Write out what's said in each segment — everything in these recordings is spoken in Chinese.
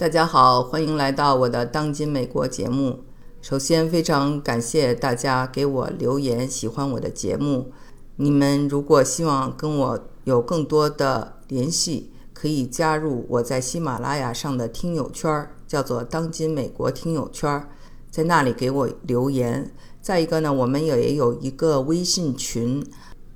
大家好，欢迎来到我的《当今美国》节目。首先，非常感谢大家给我留言，喜欢我的节目。你们如果希望跟我有更多的联系，可以加入我在喜马拉雅上的听友圈，叫做“当今美国听友圈”，在那里给我留言。再一个呢，我们也有一个微信群，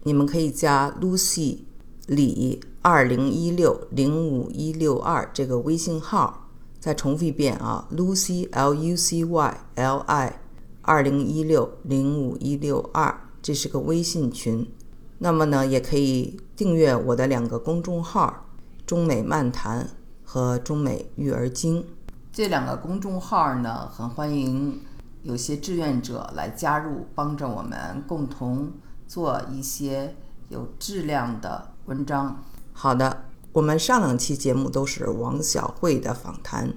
你们可以加 Lucy 李二零一六零五一六二这个微信号。再重复一遍啊，Lucy L U C Y L I 二零一六零五一六二，这是个微信群。那么呢，也可以订阅我的两个公众号“中美漫谈”和“中美育儿经”。这两个公众号呢，很欢迎有些志愿者来加入，帮着我们共同做一些有质量的文章。好的。我们上两期节目都是王小慧的访谈，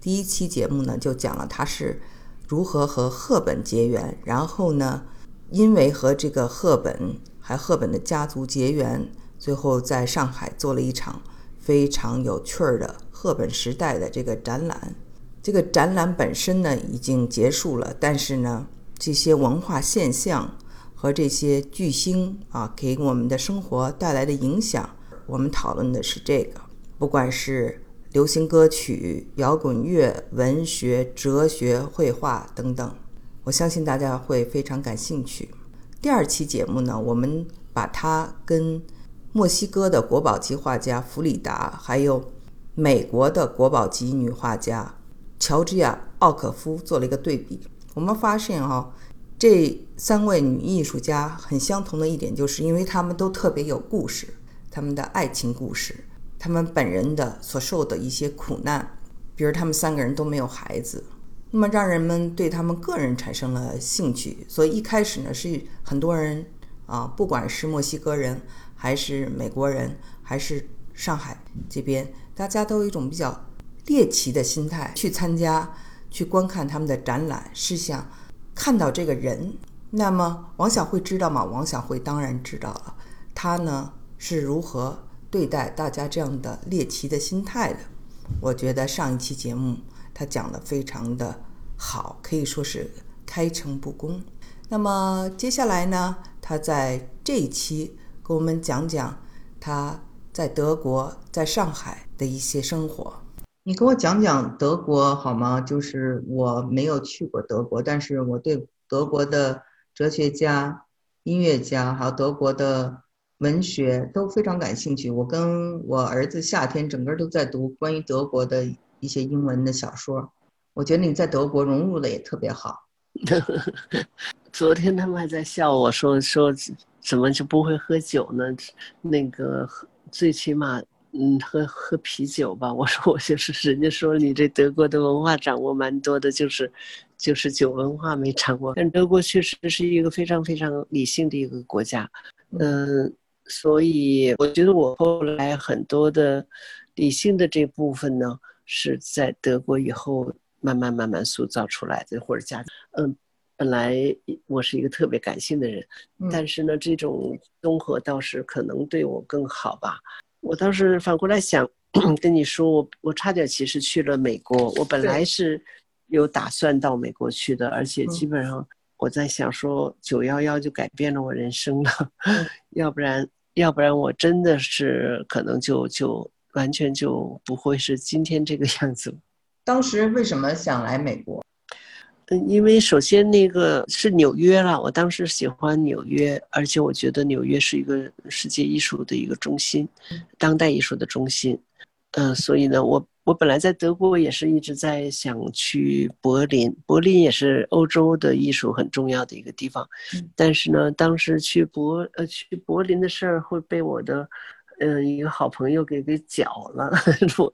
第一期节目呢就讲了她是如何和赫本结缘，然后呢，因为和这个赫本还赫本的家族结缘，最后在上海做了一场非常有趣儿的赫本时代的这个展览。这个展览本身呢已经结束了，但是呢，这些文化现象和这些巨星啊给我们的生活带来的影响。我们讨论的是这个，不管是流行歌曲、摇滚乐、文学、哲学、绘画等等，我相信大家会非常感兴趣。第二期节目呢，我们把它跟墨西哥的国宝级画家弗里达，还有美国的国宝级女画家乔治亚·奥可夫做了一个对比。我们发现哈，这三位女艺术家很相同的一点，就是因为她们都特别有故事。他们的爱情故事，他们本人的所受的一些苦难，比如他们三个人都没有孩子，那么让人们对他们个人产生了兴趣。所以一开始呢，是很多人啊，不管是墨西哥人，还是美国人，还是上海这边，大家都有一种比较猎奇的心态去参加、去观看他们的展览，是想看到这个人。那么王小慧知道吗？王小慧当然知道了，她呢？是如何对待大家这样的猎奇的心态的？我觉得上一期节目他讲的非常的好，可以说是开诚布公。那么接下来呢，他在这一期给我们讲讲他在德国在上海的一些生活。你给我讲讲德国好吗？就是我没有去过德国，但是我对德国的哲学家、音乐家，还有德国的。文学都非常感兴趣。我跟我儿子夏天整个都在读关于德国的一些英文的小说。我觉得你在德国融入的也特别好。昨天他们还在笑我说说怎么就不会喝酒呢？那个最起码嗯喝喝啤酒吧。我说我就是人家说你这德国的文化掌握蛮多的，就是就是酒文化没掌握。但德国确实是一个非常非常理性的一个国家，嗯。所以我觉得我后来很多的理性的这部分呢，是在德国以后慢慢慢慢塑造出来的，或者加嗯，本来我是一个特别感性的人，但是呢，这种综合倒是可能对我更好吧。我倒是反过来想跟你说，我我差点其实去了美国，我本来是有打算到美国去的，而且基本上我在想说九幺幺就改变了我人生了，要不然。要不然我真的是可能就就完全就不会是今天这个 样子。当时为什么想来美国？嗯，因为首先那个是纽约了，我当时喜欢纽约，而且我觉得纽约是一个世界艺术的一个中心，当代艺术的中心。嗯，所以呢，我。我本来在德国也是一直在想去柏林，柏林也是欧洲的艺术很重要的一个地方，但是呢，当时去柏呃去柏林的事儿会被我的，嗯一个好朋友给给搅了。我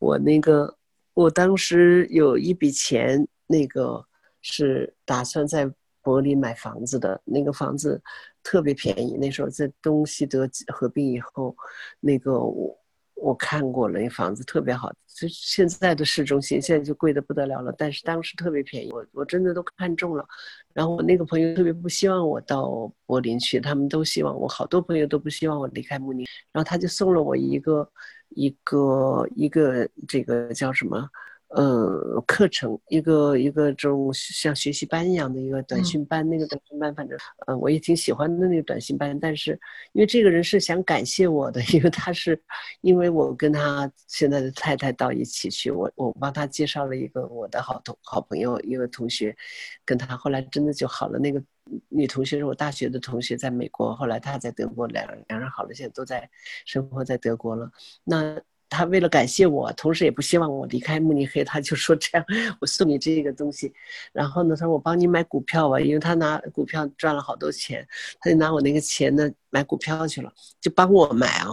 我那个我当时有一笔钱，那个是打算在柏林买房子的，那个房子特别便宜，那时候在东西德合并以后，那个我。我看过了，那房子特别好，就现在的市中心现在就贵的不得了了，但是当时特别便宜，我我真的都看中了。然后我那个朋友特别不希望我到柏林去，他们都希望我，好多朋友都不希望我离开慕尼，然后他就送了我一个一个一个这个叫什么？呃，课程一个一个这种像学习班一样的一个短训班，那个短训班反正，呃，我也挺喜欢的那个短训班。但是，因为这个人是想感谢我的，因为他是，因为我跟他现在的太太到一起去，我我帮他介绍了一个我的好同好朋友，一个同学，跟他后来真的就好了。那个女同学是我大学的同学，在美国，后来她在德国，两两人好了，现在都在生活在德国了。那。他为了感谢我，同时也不希望我离开慕尼黑，他就说这样，我送你这个东西。然后呢，他说我帮你买股票吧，因为他拿股票赚了好多钱，他就拿我那个钱呢买股票去了，就帮我买啊。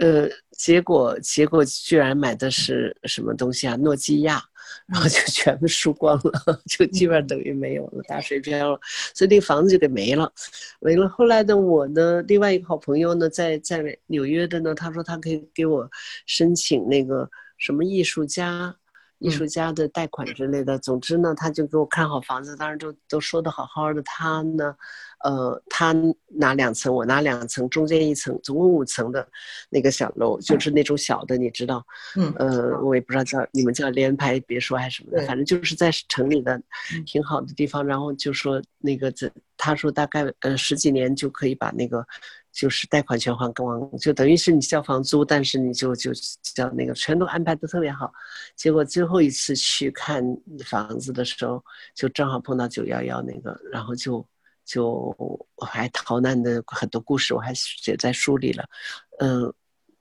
呃，结果结果居然买的是什么东西啊？诺基亚。然后就全部输光了，就基本上等于没有了，打水漂了，所以那房子就给没了，没了。后来呢我的另外一个好朋友呢，在在纽约的呢，他说他可以给我申请那个什么艺术家。艺术家的贷款之类的，总之呢，他就给我看好房子，当然都都说的好好的。他呢，呃，他拿两层，我拿两层，中间一层，总共五层的那个小楼，就是那种小的，你知道？嗯，呃，我也不知道叫你们叫联排别墅还是什么的，反正就是在城里的挺好的地方。然后就说那个这，他说大概呃十几年就可以把那个。就是贷款全还完，就等于是你交房租，但是你就就交那个，全都安排的特别好。结果最后一次去看房子的时候，就正好碰到九幺幺那个，然后就就我还逃难的很多故事，我还写在书里了。嗯，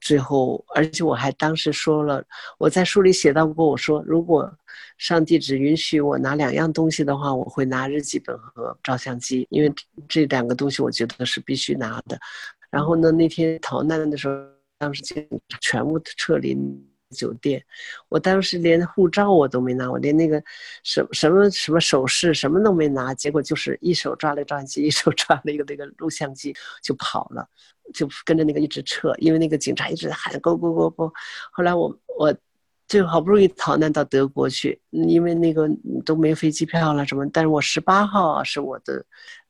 最后而且我还当时说了，我在书里写到过，我说如果上帝只允许我拿两样东西的话，我会拿日记本和照相机，因为这两个东西我觉得是必须拿的。然后呢，那天逃难的时候，当时警察全部撤离酒店，我当时连护照我都没拿，我连那个什什么什么首饰什么都没拿，结果就是一手抓了照相机，一手抓了一个那个录像机就跑了，就跟着那个一直撤，因为那个警察一直在喊 “go go go go”。后来我我。就好不容易逃难到德国去，因为那个都没飞机票了什么。但是我十八号是我的，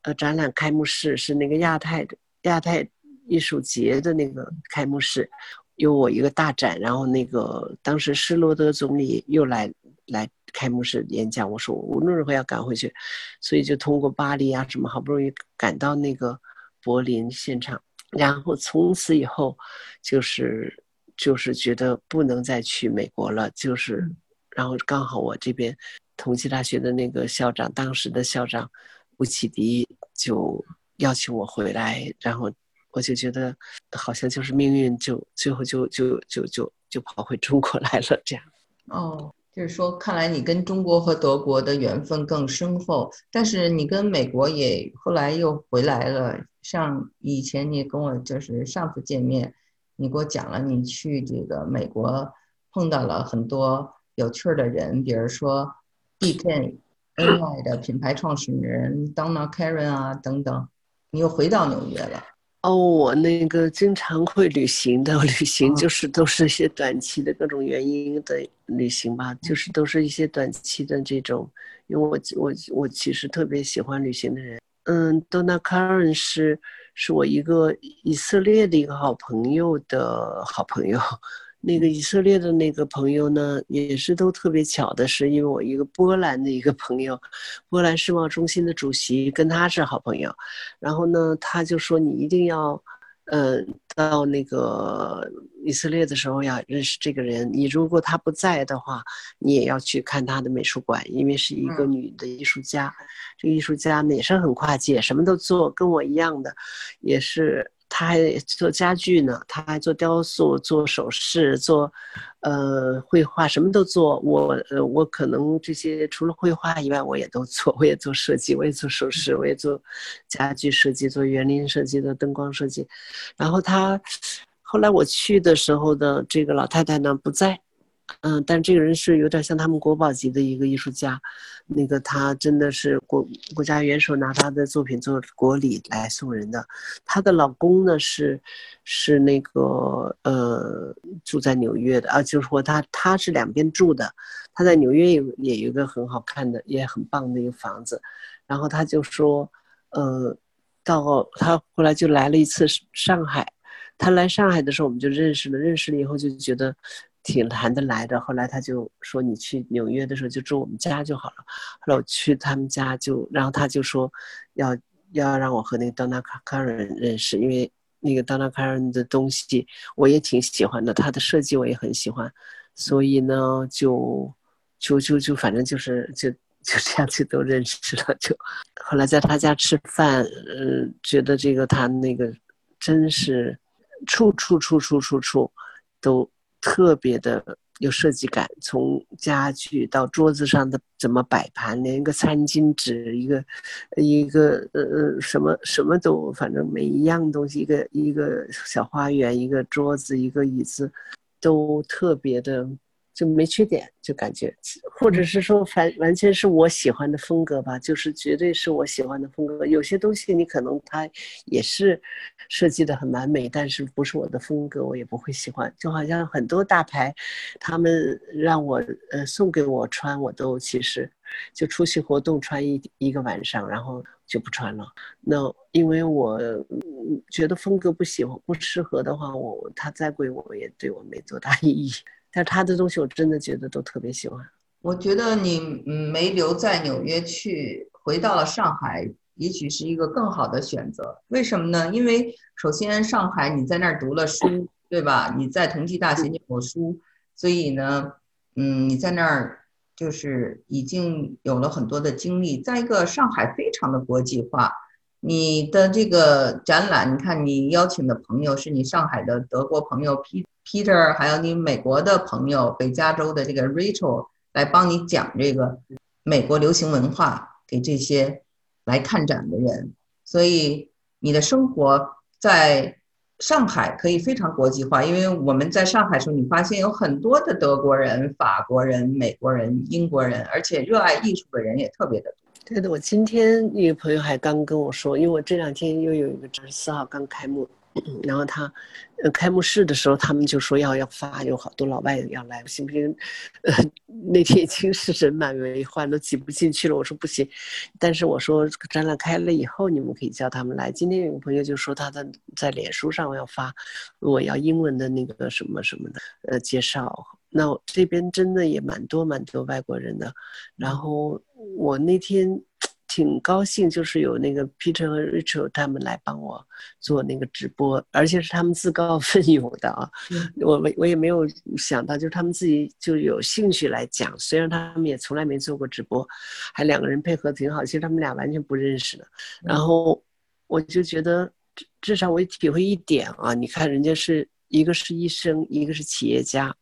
呃，展览开幕式是那个亚太的亚太艺术节的那个开幕式，有我一个大展。然后那个当时施罗德总理又来来开幕式演讲，我说我无论如何要赶回去，所以就通过巴黎啊什么，好不容易赶到那个柏林现场。然后从此以后就是。就是觉得不能再去美国了，就是，然后刚好我这边同济大学的那个校长，当时的校长吴启迪就邀请我回来，然后我就觉得好像就是命运，就最后就就就就就跑回中国来了，这样。哦，就是说，看来你跟中国和德国的缘分更深厚，但是你跟美国也后来又回来了，像以前你跟我就是上次见面。你给我讲了，你去这个美国碰到了很多有趣的人，比如说 dkny 的品牌创始人 Donna Karen 啊等等。你又回到纽约了。哦，我那个经常会旅行的，旅行就是都是一些短期的各种原因的旅行吧，就是都是一些短期的这种。因为我我我其实特别喜欢旅行的人。嗯，Donna Karen 是。是我一个以色列的一个好朋友的好朋友，那个以色列的那个朋友呢，也是都特别巧的是，因为我一个波兰的一个朋友，波兰世贸中心的主席跟他是好朋友，然后呢，他就说你一定要。呃，到那个以色列的时候要认识这个人。你如果他不在的话，你也要去看他的美术馆，因为是一个女的艺术家。这个艺术家呢也是很跨界，什么都做，跟我一样的，也是。他还做家具呢，他还做雕塑、做首饰、做，呃，绘画，什么都做。我，呃，我可能这些除了绘画以外，我也都做。我也做设计，我也做首饰，我也做家具设计，做园林设计的灯光设计。然后他后来我去的时候的这个老太太呢不在。嗯，但这个人是有点像他们国宝级的一个艺术家，那个他真的是国国家元首拿他的作品做国礼来送人的。她的老公呢是是那个呃住在纽约的啊，就是说他他是两边住的，他在纽约也也有一个很好看的也很棒的一个房子，然后他就说，呃，到他后来就来了一次上海。他来上海的时候我们就认识了，认识了以后就觉得挺谈得来的。后来他就说你去纽约的时候就住我们家就好了。后来我去他们家就，然后他就说要要让我和那个 Donna Karan 认识，因为那个 Donna Karan 的东西我也挺喜欢的，他的设计我也很喜欢，所以呢就就就就反正就是就。就这样就都认识了，就后来在他家吃饭，嗯，觉得这个他那个真是处处处处处处都特别的有设计感，从家具到桌子上的怎么摆盘，连一个餐巾纸，一个一个呃呃什么什么都，反正每一样东西，一个一个小花园，一个桌子，一个椅子，都特别的。就没缺点，就感觉，或者是说，反完全是我喜欢的风格吧，就是绝对是我喜欢的风格。有些东西你可能它也是设计的很完美，但是不是我的风格，我也不会喜欢。就好像很多大牌，他们让我呃送给我穿，我都其实就出席活动穿一一个晚上，然后就不穿了。那因为我觉得风格不喜欢不适合的话，我它再贵我也对我没多大意义。但他的东西我真的觉得都特别喜欢。我觉得你没留在纽约去，回到了上海，也许是一个更好的选择。为什么呢？因为首先上海你在那儿读了书，对吧？你在同济大学念过书，所以呢，嗯，你在那儿就是已经有了很多的经历。再一个，上海非常的国际化，你的这个展览，你看你邀请的朋友是你上海的德国朋友 P。Peter，还有你美国的朋友，北加州的这个 Rachel 来帮你讲这个美国流行文化给这些来看展的人，所以你的生活在上海可以非常国际化，因为我们在上海的时候，你发现有很多的德国人、法国人、美国人、英国人，而且热爱艺术的人也特别的多。对的，我今天一个朋友还刚跟我说，因为我这两天又有一个十四号刚开幕。然后他，开幕式的时候，他们就说要要发，有好多老外要来，行不行？呃，那天已经是人满为患，都挤不进去了。我说不行，但是我说展览开了以后，你们可以叫他们来。今天有个朋友就说他的在脸书上要发，我要英文的那个什么什么的，呃，介绍。那这边真的也蛮多蛮多外国人的。然后我那天。挺高兴，就是有那个 Peter 和 Rachel 他们来帮我做那个直播，而且是他们自告奋勇的啊。我我我也没有想到，就是他们自己就有兴趣来讲，虽然他们也从来没做过直播，还两个人配合挺好。其实他们俩完全不认识的。然后我就觉得，至少我体会一点啊，你看人家是一个是医生，一个是企业家，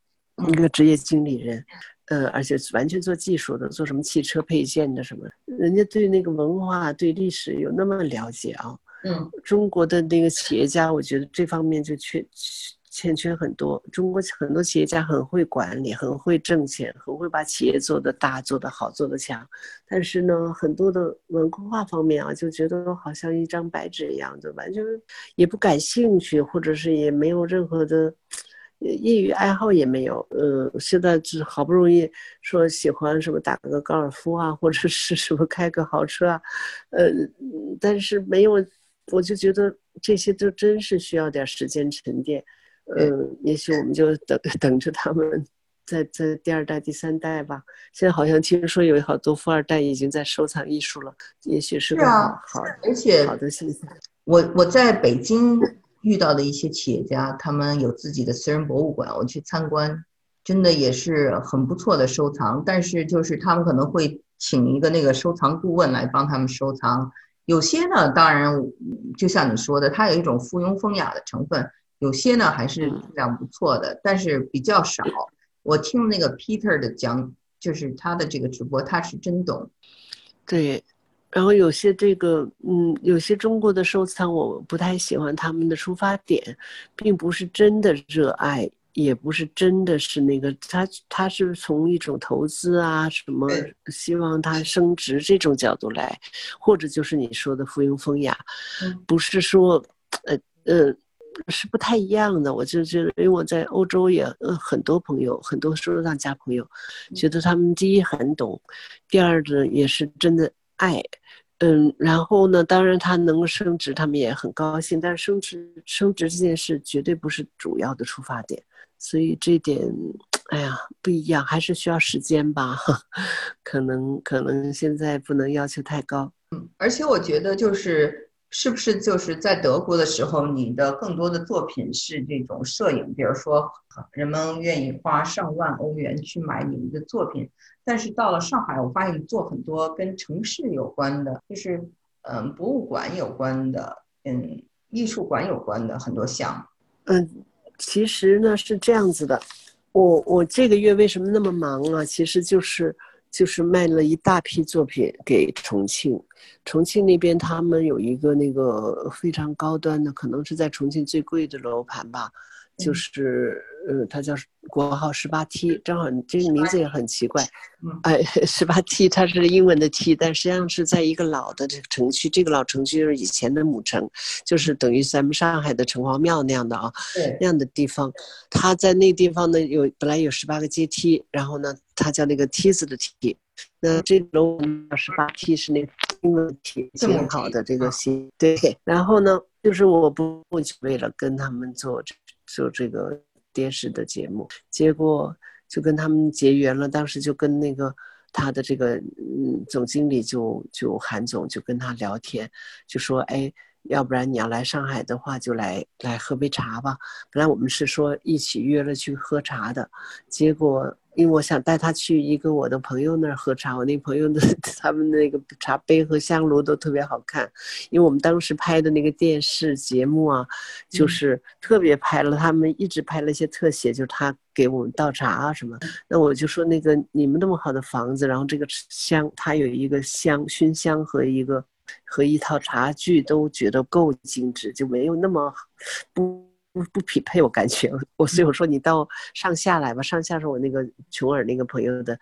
一个职业经理人。呃，而且完全做技术的，做什么汽车配件的什么，人家对那个文化、对历史有那么了解啊。嗯，中国的那个企业家，我觉得这方面就缺欠缺很多。中国很多企业家很会管理，很会挣钱，很会把企业做得大、做得好、做得强。但是呢，很多的文化方面啊，就觉得好像一张白纸一样，就完全也不感兴趣，或者是也没有任何的。业余爱好也没有，嗯，现在只好不容易说喜欢什么打个高尔夫啊，或者是什么开个豪车啊，呃，但是没有，我就觉得这些都真是需要点时间沉淀，嗯，也许我们就等 等着他们在在第二代、第三代吧。现在好像听说有好多富二代已经在收藏艺术了，也许是个好，而且好的现象。我我在北京。遇到的一些企业家，他们有自己的私人博物馆，我去参观，真的也是很不错的收藏。但是就是他们可能会请一个那个收藏顾问来帮他们收藏。有些呢，当然就像你说的，它有一种附庸风雅的成分；有些呢，还是质量不错的，但是比较少。我听那个 Peter 的讲，就是他的这个直播，他是真懂。对。然后有些这个，嗯，有些中国的收藏我不太喜欢，他们的出发点，并不是真的热爱，也不是真的是那个他他是从一种投资啊什么，希望它升值这种角度来，或者就是你说的附庸风雅，不是说，呃呃，是不太一样的。我就觉得，因为我在欧洲也呃很多朋友，很多收藏家朋友，觉得他们第一很懂，第二呢也是真的爱。嗯，然后呢，当然他能升职，他们也很高兴。但是升职升职这件事绝对不是主要的出发点，所以这点，哎呀，不一样，还是需要时间吧。可能可能现在不能要求太高。嗯，而且我觉得就是。是不是就是在德国的时候，你的更多的作品是这种摄影？比如说，人们愿意花上万欧元去买你们的作品。但是到了上海，我发现你做很多跟城市有关的，就是嗯，博物馆有关的，嗯，艺术馆有关的很多项目。嗯，其实呢是这样子的，我我这个月为什么那么忙啊？其实就是。就是卖了一大批作品给重庆，重庆那边他们有一个那个非常高端的，可能是在重庆最贵的楼盘吧。就是，呃，它叫国号十八梯正好这个名字也很奇怪，哎，十八梯它是英文的梯但实际上是在一个老的这个城区，这个老城区就是以前的母城，就是等于咱们上海的城隍庙那样的啊，那样的地方，它在那地方呢有本来有十八个阶梯，然后呢它叫那个梯子的梯，那这楼十八 T 是那个英文 T，挺好的这个新对，然后呢就是我不为了跟他们做。做这个电视的节目，结果就跟他们结缘了。当时就跟那个他的这个嗯总经理就就韩总就跟他聊天，就说哎，要不然你要来上海的话，就来来喝杯茶吧。本来我们是说一起约了去喝茶的，结果。因为我想带他去一个我的朋友那儿喝茶，我那朋友的 他们那个茶杯和香炉都特别好看，因为我们当时拍的那个电视节目啊，就是特别拍了，他们一直拍了一些特写，就是他给我们倒茶啊什么。那我就说那个你们那么好的房子，然后这个香，它有一个香熏香和一个和一套茶具都觉得够精致，就没有那么不。不不匹配，我感觉 我所以我说你到上下来吧。上下是我那个琼尔那个朋友的，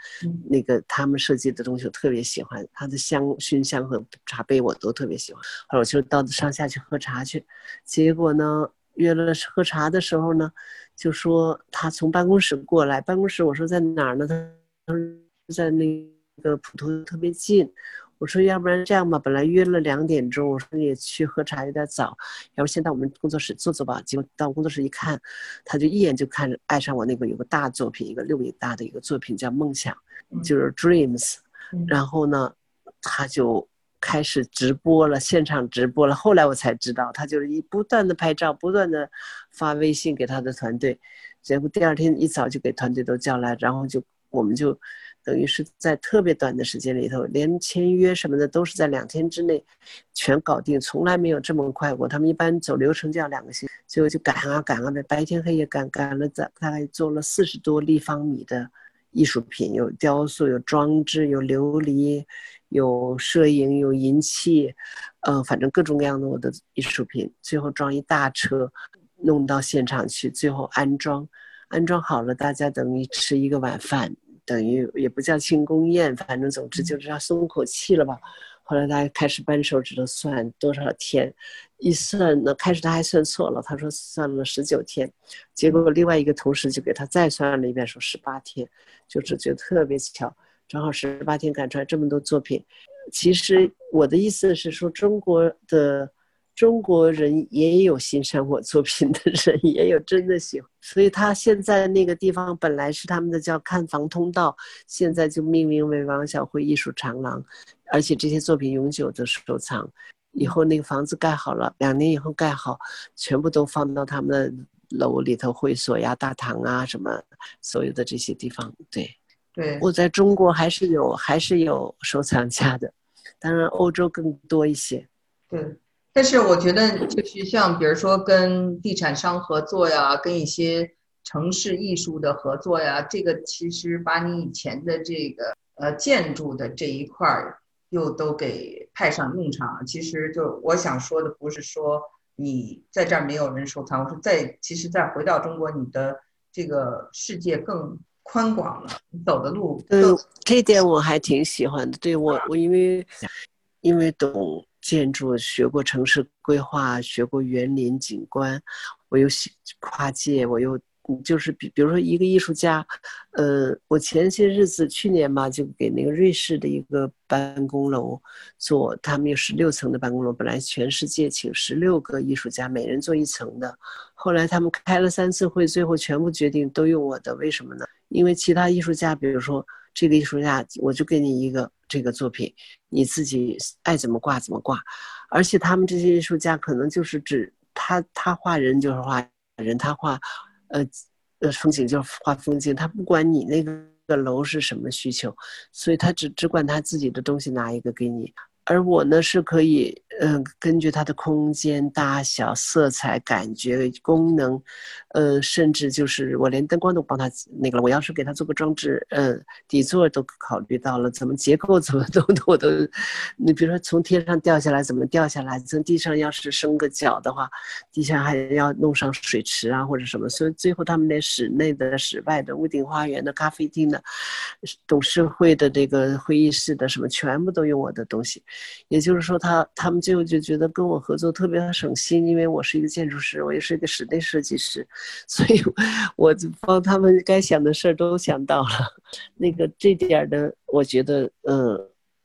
那个他们设计的东西我特别喜欢，他的香熏香和茶杯我都特别喜欢。后来我就到上下去喝茶去，结果呢约了喝茶的时候呢，就说他从办公室过来，办公室我说在哪儿呢？他他说在那个普陀特别近。我说，要不然这样吧，本来约了两点钟，我说也去喝茶有点早，要不先到我们工作室坐坐吧。结果到工作室一看，他就一眼就看爱上我那个有个大作品，一个六米大的一个作品叫《梦想》，就是 Dreams。然后呢，他就开始直播了，现场直播了。后来我才知道，他就是一不断的拍照，不断的发微信给他的团队。结果第二天一早就给团队都叫来，然后就我们就。等于是在特别短的时间里头，连签约什么的都是在两天之内全搞定，从来没有这么快过。他们一般走流程就要两个星期，最后就赶啊赶啊呗，白天黑夜赶，赶了大大概做了四十多立方米的艺术品，有雕塑，有装置，有琉璃，有摄影，有银器，嗯，反正各种各样的我的艺术品，最后装一大车，弄到现场去，最后安装，安装好了，大家等于吃一个晚饭。等于也不叫庆功宴，反正总之就是要松口气了吧。后来他开始扳手指头算多少天，一算呢，开始他还算错了，他说算了十九天，结果另外一个同事就给他再算了一遍，说十八天，就是觉得特别巧，正好十八天赶出来这么多作品。其实我的意思是说，中国的。中国人也有欣赏我作品的人，也有真的喜欢，所以他现在那个地方本来是他们的叫看房通道，现在就命名为王小辉艺术长廊，而且这些作品永久的收藏，以后那个房子盖好了，两年以后盖好，全部都放到他们的楼里头，会所呀、大堂啊什么，所有的这些地方。对，对，我在中国还是有，还是有收藏家的，当然欧洲更多一些。对。但是我觉得，就是像比如说跟地产商合作呀，跟一些城市艺术的合作呀，这个其实把你以前的这个呃建筑的这一块儿又都给派上用场。其实就我想说的，不是说你在这儿没有人收藏，我说在其实再回到中国，你的这个世界更宽广了，你走的路。嗯，这点我还挺喜欢的。对我，我因为因为懂。建筑学过城市规划，学过园林景观，我又跨界，我又就是比比如说一个艺术家，呃，我前些日子去年嘛，就给那个瑞士的一个办公楼做，他们有十六层的办公楼，本来全世界请十六个艺术家，每人做一层的，后来他们开了三次会，最后全部决定都用我的，为什么呢？因为其他艺术家，比如说这个艺术家，我就给你一个这个作品，你自己爱怎么挂怎么挂，而且他们这些艺术家可能就是指他他画人就是画人，他画。呃，呃，风景就是画风景，他不管你那个楼是什么需求，所以他只只管他自己的东西拿一个给你。而我呢是可以，嗯，根据它的空间大小、色彩、感觉、功能，呃，甚至就是我连灯光都帮他那个了。我要是给他做个装置，呃，底座都考虑到了，怎么结构怎么都我都，你比如说从天上掉下来怎么掉下来，从地上要是生个脚的话，地下还要弄上水池啊或者什么，所以最后他们连室内的、室外的、屋顶花园的、咖啡厅的、董事会的这个会议室的什么，全部都用我的东西。也就是说，他他们最后就觉得跟我合作特别的省心，因为我是一个建筑师，我也是一个室内设计师，所以我就帮他们该想的事儿都想到了。那个这点的，我觉得，嗯，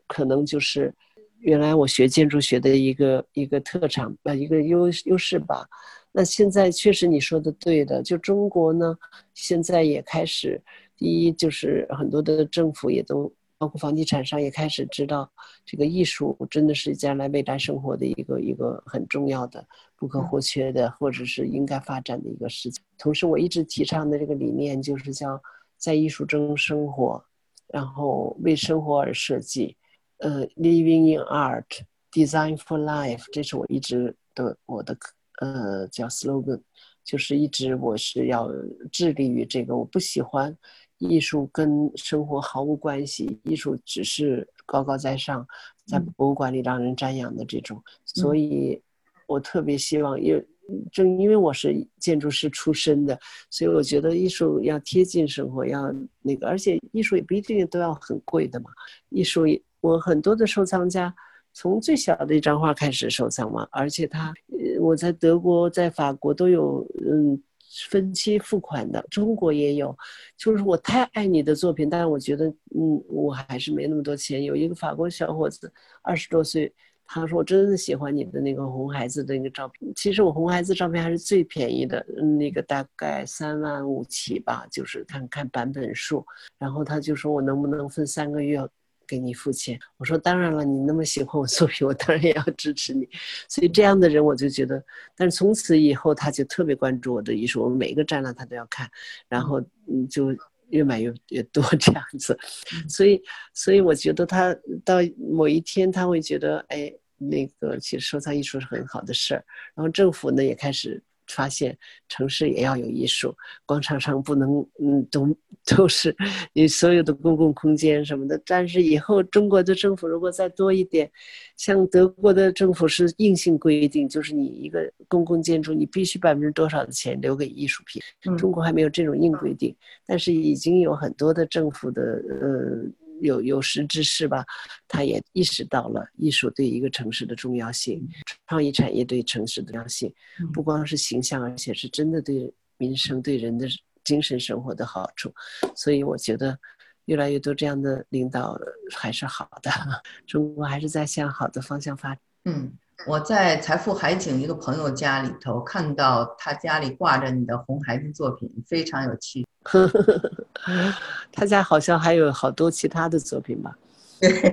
可能就是原来我学建筑学的一个一个特长呃，一个优优势吧。那现在确实你说的对的，就中国呢，现在也开始，第一就是很多的政府也都。包括房地产商也开始知道，这个艺术真的是将来未来生活的一个一个很重要的、不可或缺的，或者是应该发展的一个事情。同时，我一直提倡的这个理念就是叫在艺术中生活，然后为生活而设计。呃，Living in Art, Design for Life，这是我一直的我的呃叫 slogan，就是一直我是要致力于这个。我不喜欢。艺术跟生活毫无关系，艺术只是高高在上，在博物馆里让人瞻仰的这种。所以，我特别希望，因为正因为我是建筑师出身的，所以我觉得艺术要贴近生活，要那个，而且艺术也不一定都要很贵的嘛。艺术，我很多的收藏家从最小的一张画开始收藏嘛，而且他，我在德国、在法国都有，嗯。分期付款的，中国也有，就是我太爱你的作品，但是我觉得，嗯，我还是没那么多钱。有一个法国小伙子，二十多岁，他说我真的喜欢你的那个红孩子的那个照片。其实我红孩子照片还是最便宜的，那个大概三万五起吧，就是看看版本数。然后他就说我能不能分三个月。给你付钱，我说当然了，你那么喜欢我作品，我当然也要支持你。所以这样的人，我就觉得，但是从此以后，他就特别关注我的艺术，我每一个展览他都要看，然后嗯，就越买越越多 这样子。所以，所以我觉得他到某一天他会觉得，哎，那个其实收藏艺术是很好的事儿。然后政府呢也开始。发现城市也要有艺术，广场上不能，嗯，都都是你所有的公共空间什么的。但是以后中国的政府如果再多一点，像德国的政府是硬性规定，就是你一个公共建筑你必须百分之多少的钱留给艺术品。中国还没有这种硬规定，但是已经有很多的政府的，呃。有有识之士吧，他也意识到了艺术对一个城市的重要性，创意产业对城市的重要性，不光是形象，而且是真的对民生、对人的精神生活的好处。所以我觉得，越来越多这样的领导还是好的，中国还是在向好的方向发展。嗯，我在财富海景一个朋友家里头看到他家里挂着你的红孩子作品，非常有趣。他家好像还有好多其他的作品吧，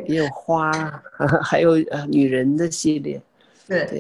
也有花，还有呃女人的系列，对。